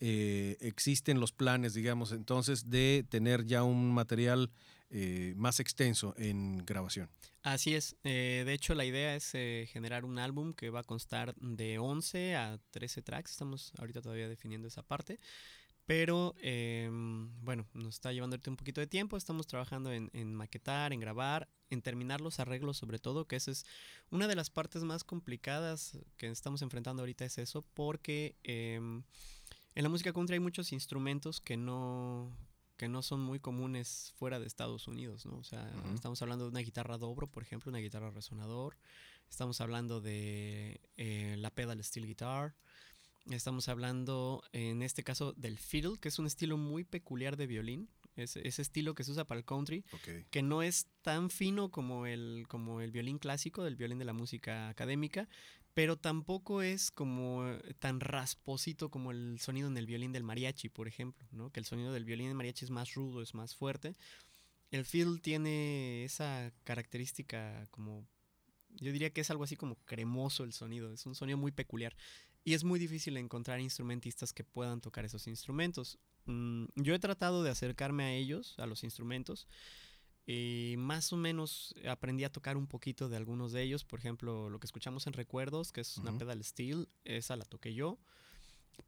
Eh, existen los planes, digamos, entonces, de tener ya un material eh, más extenso en grabación. Así es. eh, de hecho, la idea es generar un álbum que va a constar de 11 a 13 tracks. Estamos ahorita todavía definiendo esa parte. Pero bueno, nos está llevando un poquito de tiempo. Estamos trabajando en, en maquetar, en grabar, en terminar los arreglos sobre todo, que esa es una de las partes más complicadas que estamos enfrentando ahorita es eso, porque em, en la música country hay muchos instrumentos que no que no son muy comunes fuera de Estados Unidos, ¿no? O sea, estamos hablando de una guitarra dobro, por ejemplo, una guitarra resonador. Estamos hablando de eh, la pedal steel guitar. Estamos hablando, en este caso, del fiddle, que es un estilo muy peculiar de violín. Es, ese estilo que se usa para el country, Ok. que no es tan fino como el, como el violín clásico, del violín de la música académica, pero tampoco es como eh, tan rasposito como el sonido en el violín del mariachi, por ejemplo, ¿no? Que el sonido del violín del mariachi es más rudo, es más fuerte. El fiddle tiene esa característica como yo diría que es algo así como cremoso el sonido, es un sonido muy peculiar y es muy difícil encontrar instrumentistas que puedan tocar esos instrumentos. Mm, yo he tratado de acercarme a ellos, a los instrumentos, y más o menos aprendí a tocar un poquito de algunos de ellos. Por ejemplo, lo que escuchamos en Recuerdos, que es una Ujú. pedal steel, esa la toqué yo.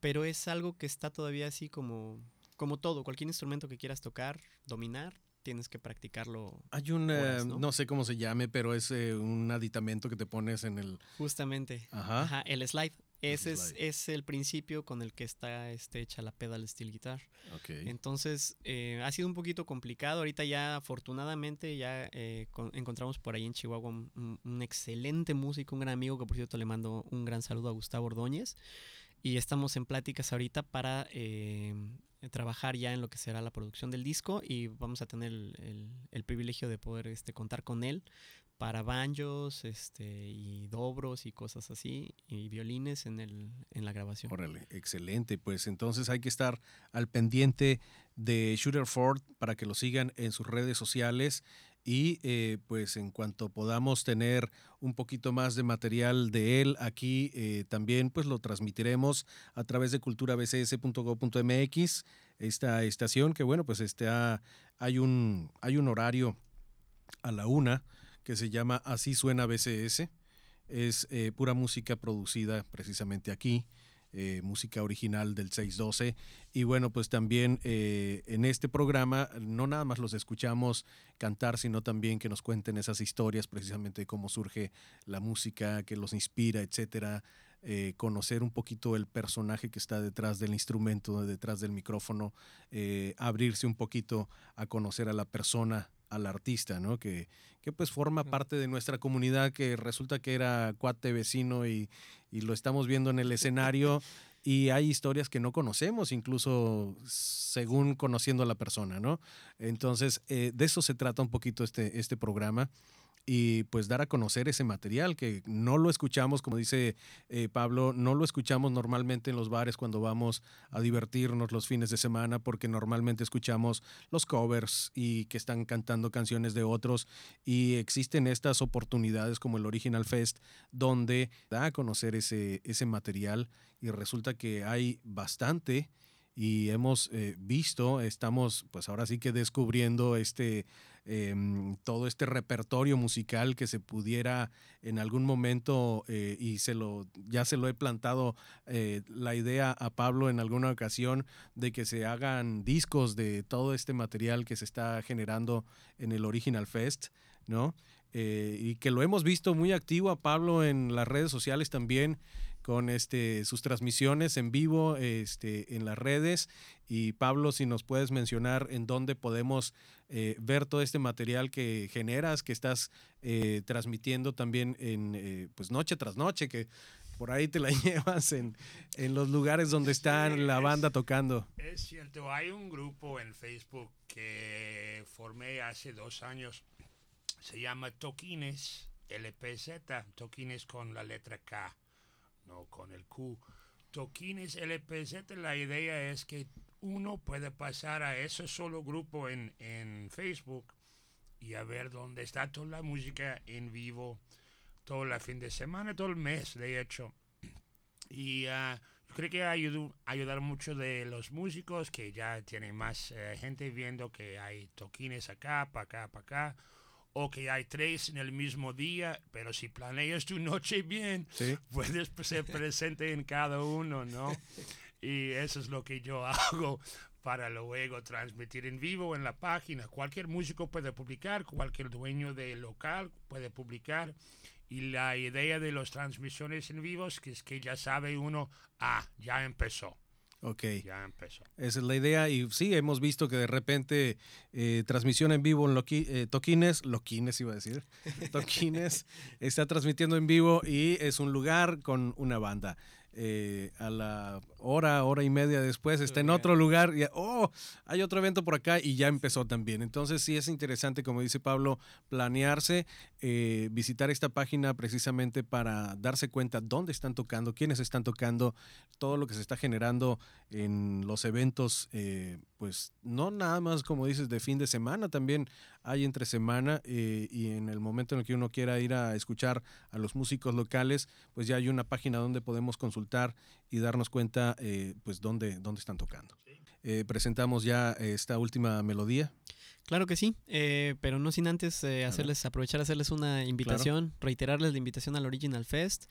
Pero es algo que está todavía así como, como todo. Cualquier instrumento que quieras tocar, dominar, tienes que practicarlo Hay un, eh, ¿no? ¿no? sé cómo se llame, pero es eh, un aditamento que te pones en el... justamente. Ajá. Ajá, el slide. Ese es, es, el principio con el que está este, hecha la pedal steel guitar. Entonces, eh, ha sido un poquito complicado. Ahorita ya, afortunadamente, ya eh, encontramos por ahí en Chihuahua un, excelente músico, un gran amigo, que por cierto le mando un gran saludo a Gustavo Ordóñez. Y estamos en pláticas ahorita para eh, trabajar ya en lo que será la producción del disco y vamos a tener el, el, privilegio de poder este, contar con él para banjos este, y dobros y cosas así, y violines en, el, en la grabación. Órale, excelente. Pues entonces hay que estar al pendiente de Shooter Ford para que lo sigan en sus redes sociales y eh, pues en cuanto podamos tener un poquito más de material de él aquí eh, también pues lo transmitiremos a través de culturabcs.gov.mx esta estación que bueno pues este, hay un hay un horario a la una que se llama Así suena BCS. Es eh, pura música producida precisamente aquí, eh, música original del 612. Y bueno, pues también eh, en este programa no nada más los escuchamos cantar, sino también que nos cuenten esas historias precisamente cómo surge la música, que los inspira, etcétera. conocer un poquito el personaje que está detrás del instrumento, detrás del micrófono, abrirse un poquito a conocer a la persona al artista, ¿no? Que, que pues forma parte de nuestra comunidad, que resulta que era cuate vecino y, lo estamos viendo en el escenario. [LAUGHS] y hay historias que no conocemos, incluso según conociendo a la persona, ¿no? Entonces, eh, de eso se trata un poquito este, este programa y pues dar a conocer ese material que no lo escuchamos, como dice eh, Pablo, no lo escuchamos normalmente en los bares cuando vamos a divertirnos los fines de semana porque normalmente escuchamos los covers y que están cantando canciones de otros y existen estas oportunidades como el Original Fest donde da a conocer ese, ese material y resulta que hay bastante y hemos eh, visto, estamos pues ahora sí que descubriendo este Em, todo este repertorio musical que se pudiera en algún momento eh, y se lo ya se lo he plantado eh, la idea a Pablo en alguna ocasión de que se hagan discos de todo este material que se está generando en el Original Fest, ¿no? Y que lo hemos visto muy activo a Pablo en las redes sociales también con este, sus transmisiones en vivo este, en las redes. Y Pablo, si nos puedes mencionar en dónde podemos eh, ver todo este material que generas, que estás eh, transmitiendo también en eh, pues noche tras noche, que por ahí te la [LAUGHS] llevas en, en los lugares donde está la banda tocando. Es cierto, hay un grupo en Facebook que formé hace dos años, se llama Toquines LPZ, Toquines con la letra K no con el Q. Toquines LPZ, la idea es que uno puede pasar a ese solo grupo en, en Facebook y a ver dónde está toda la música en vivo todo el fin de semana, todo el mes, de hecho. Y uh, creo que ayudó, ayudar mucho de los músicos que ya tienen más eh, gente viendo que hay toquines acá, para acá, para acá o que hay tres en el mismo día, pero si planeas tu noche bien, puedes ser presente en cada uno, ¿no? Y eso es lo que yo hago para luego transmitir en vivo en la página. Cualquier músico puede publicar, cualquier dueño del local puede publicar. Y la idea de las transmisiones en vivo es que ya sabe uno, ah, ya empezó. Ok. Ya empezó. Esa es la idea. Y sí, hemos visto que de repente eh, transmisión en vivo en Loqui, eh, Toquines, Loquines iba a decir, [LAUGHS] Toquines está transmitiendo en vivo y es un lugar con una banda. Eh, a la hora, hora y media después está en otro lugar y, oh, hay otro evento por acá y ya empezó también. Entonces sí es interesante, como dice Pablo, planearse, eh, visitar esta página precisamente para darse cuenta dónde están tocando, quiénes están tocando, todo lo que se está generando en los eventos, eh, pues no nada más como dices de fin de semana, también hay entre semana y en el momento en el que uno quiera ir a escuchar a los músicos locales, pues ya hay una página donde podemos consultar y darnos cuenta eh, pues dónde, dónde están tocando. Eh, presentamos ya esta última melodía. Claro que sí, eh, pero no sin antes hacerles aprovechar hacerles una invitación, reiterarles la invitación al Original Fest.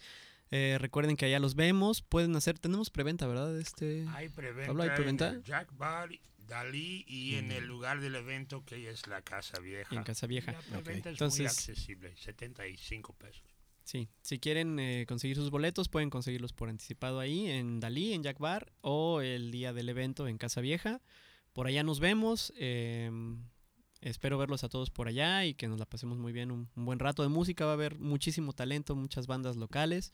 recuerden que allá los vemos, pueden hacer, tenemos preventa, ¿verdad? Este, hay preventa. ¿hay preventa? Jack Bar, Dalí y en el lugar del evento que es la Casa Vieja. En Casa Vieja. La es muy accesible, 75 pesos. Sí, si quieren eh, conseguir sus boletos, pueden conseguirlos por anticipado ahí en Dalí, en Jack Bar, o el día del evento en Casa Vieja. Por allá nos vemos. em, espero verlos a todos por allá y que nos la pasemos muy bien. Un, un buen rato de música. Va a haber muchísimo talento, muchas bandas locales,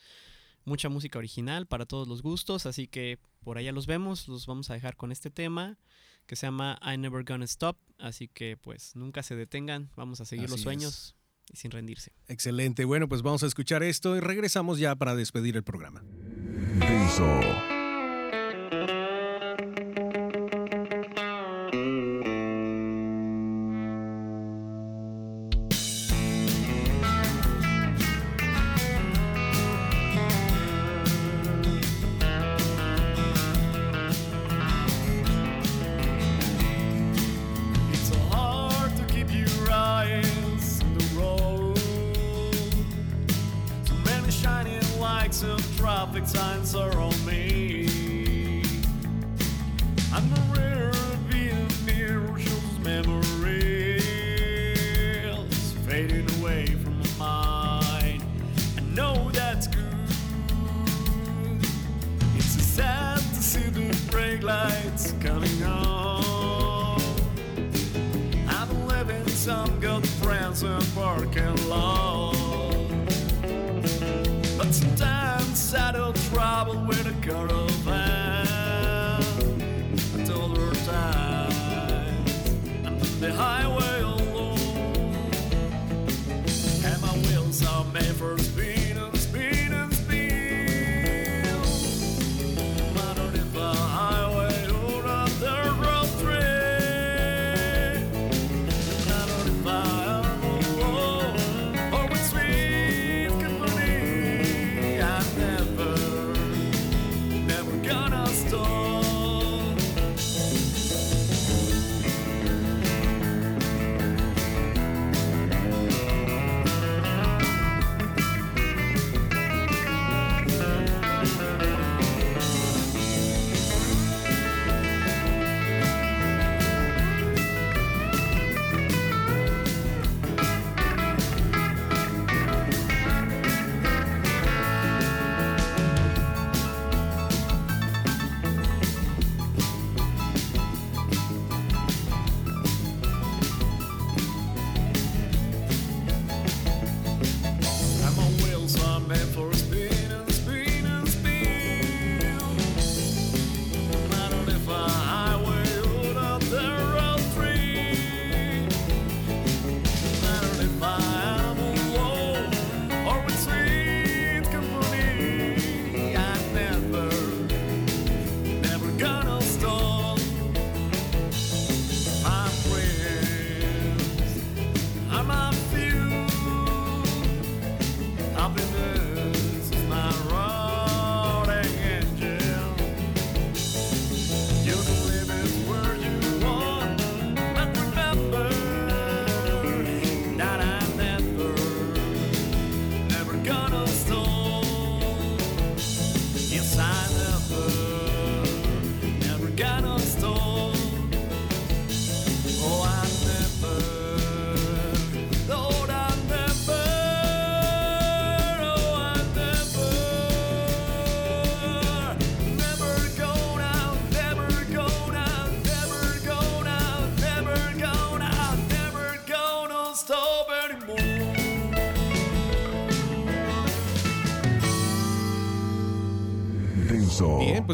mucha música original para todos los gustos. Así que por allá los vemos. Los vamos a dejar con este tema que se llama I Never Gonna Stop. Así que pues nunca se detengan. Vamos a seguir los sueños y sin rendirse. Excelente. Bueno, pues vamos a escuchar esto y regresamos ya para despedir el programa. Denso. Fading away from my mind. I know that's good. It's so sad to see the brake lights coming on. I'm living some good friends and parking lot. But sometimes I don't travel with a caravan. I told her times I'm on the highway never be.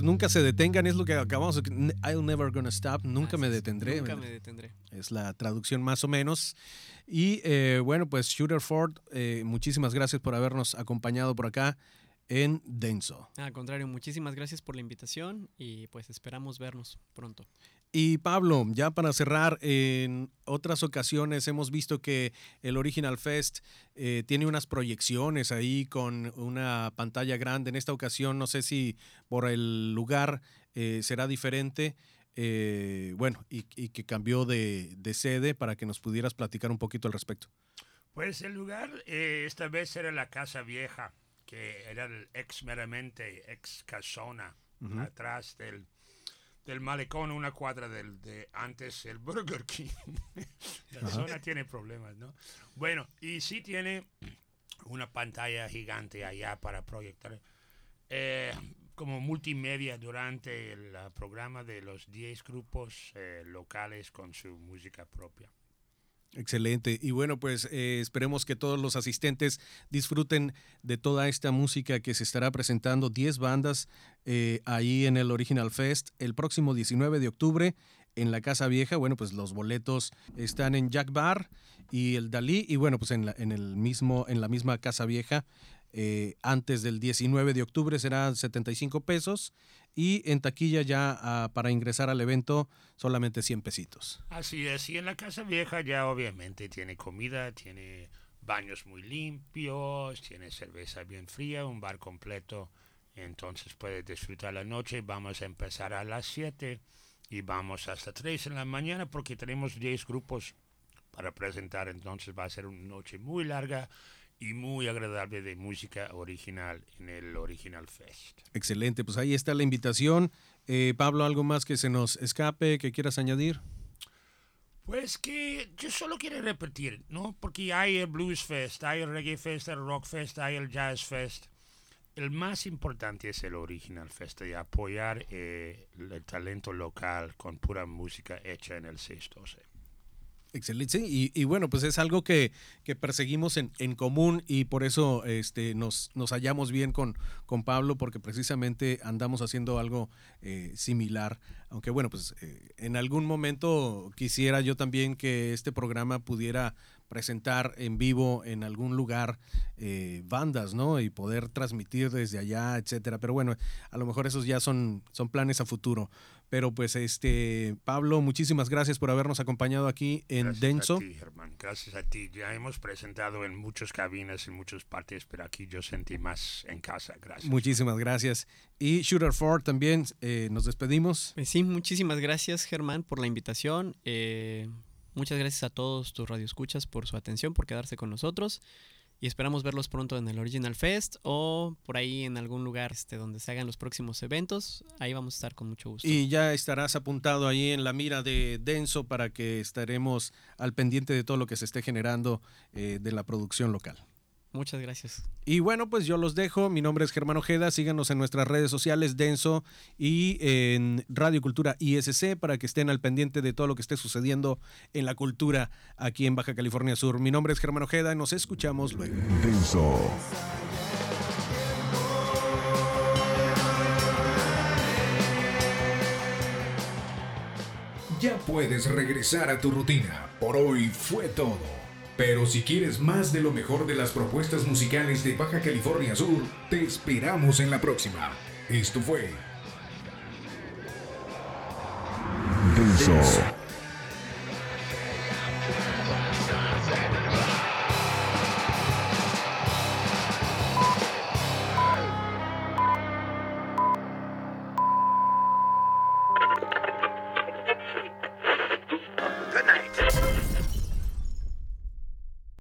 Nunca se detengan, es lo que acabamos de... I'll never gonna stop, nunca me detendré. Nunca me detendré. Es la traducción más o menos. Y eh, bueno, pues Shooter Ford, eh, muchísimas gracias por habernos acompañado por acá en Denso. Al contrario, muchísimas gracias por la invitación y pues esperamos vernos pronto. Y Pablo, ya para cerrar, en otras ocasiones hemos visto que el Original Fest eh, tiene unas proyecciones ahí con una pantalla grande. En esta ocasión, no sé si por el lugar eh, será diferente. eh, bueno, y, y que cambió de, de sede para que nos pudieras platicar un poquito al respecto. Pues el lugar eh, esta vez era la Casa Vieja, que era el ex meramente, ex casona, atrás del, del malecón, una cuadra del, de antes el Burger King. [LAUGHS] la zona tiene problemas, ¿no? Bueno, y sí tiene una pantalla gigante allá para proyectar. Eh, como multimedia durante el programa de los 10 grupos eh, locales con su música propia. Excelente. Y bueno, pues eh, esperemos que todos los asistentes disfruten de toda esta música que se estará presentando, 10 bandas eh, ahí en el Original Fest el próximo 19 de octubre en la Casa Vieja. Bueno, pues los boletos están en Jack Bar y el Dalí y bueno, pues en la, en el mismo, en la misma Casa Vieja. Eh, antes del 19 de octubre será 75 pesos y en taquilla ya ah, para ingresar al evento solamente 100 pesitos. Así es, y en la Casa Vieja ya obviamente tiene comida, tiene baños muy limpios, tiene cerveza bien fría, un bar completo, entonces puedes disfrutar la noche. Vamos a empezar a las 7 y vamos hasta 3 en la mañana porque tenemos 10 grupos para presentar, entonces va a ser una noche muy larga y muy agradable de música original en el Original Fest. Excelente, pues ahí está la invitación. Eh, Pablo, ¿algo más que se nos escape que quieras añadir? Pues que yo solo quiero repetir, ¿no? Porque hay el Blues Fest, hay el Reggae Fest, el Rock Fest, hay el Jazz Fest. El más importante es el Original Fest y apoyar eh, el talento local con pura música hecha en el 612. Excelente. Y, y, bueno, pues es algo que, perseguimos en, común y por eso este, nos, hallamos bien con, con Pablo, porque precisamente andamos haciendo algo eh, similar. Aunque bueno, pues eh, en algún momento quisiera yo también que este programa pudiera presentar en vivo en algún lugar eh, bandas, ¿no? Y poder transmitir desde allá, etcétera. Pero bueno, a lo mejor esos ya son, son planes a futuro. Pero pues este Pablo, muchísimas gracias por habernos acompañado aquí en gracias Denso. A ti, Germán. Gracias a ti. Ya hemos presentado en muchas cabinas, en muchas partes, pero aquí yo sentí más en casa. Gracias. Muchísimas gracias. Y Shooter Ford también, eh, nos despedimos. Pues sí, muchísimas gracias Germán por la invitación. Eh, muchas gracias a todos tus radioescuchas por su atención, por quedarse con nosotros y esperamos verlos pronto en el Original Fest o por ahí en algún lugar este, donde se hagan los próximos eventos. Ahí vamos a estar con mucho gusto. Y ya estarás apuntado ahí en la mira de Denso para que estaremos al pendiente de todo lo que se esté generando eh, de la producción local. Muchas gracias. Y bueno, pues yo los dejo. Mi nombre es Germán Ojeda. Síganos en nuestras redes sociales, Denso y en Radio Cultura ISC para que estén al pendiente de todo lo que esté sucediendo en la cultura aquí en Baja California Sur. Mi nombre es Germán Ojeda y nos escuchamos luego. Denso. Ya puedes regresar a tu rutina. Por hoy fue todo. Pero si quieres más de lo mejor de las propuestas musicales de Baja California Sur, te esperamos en la próxima. Esto fue.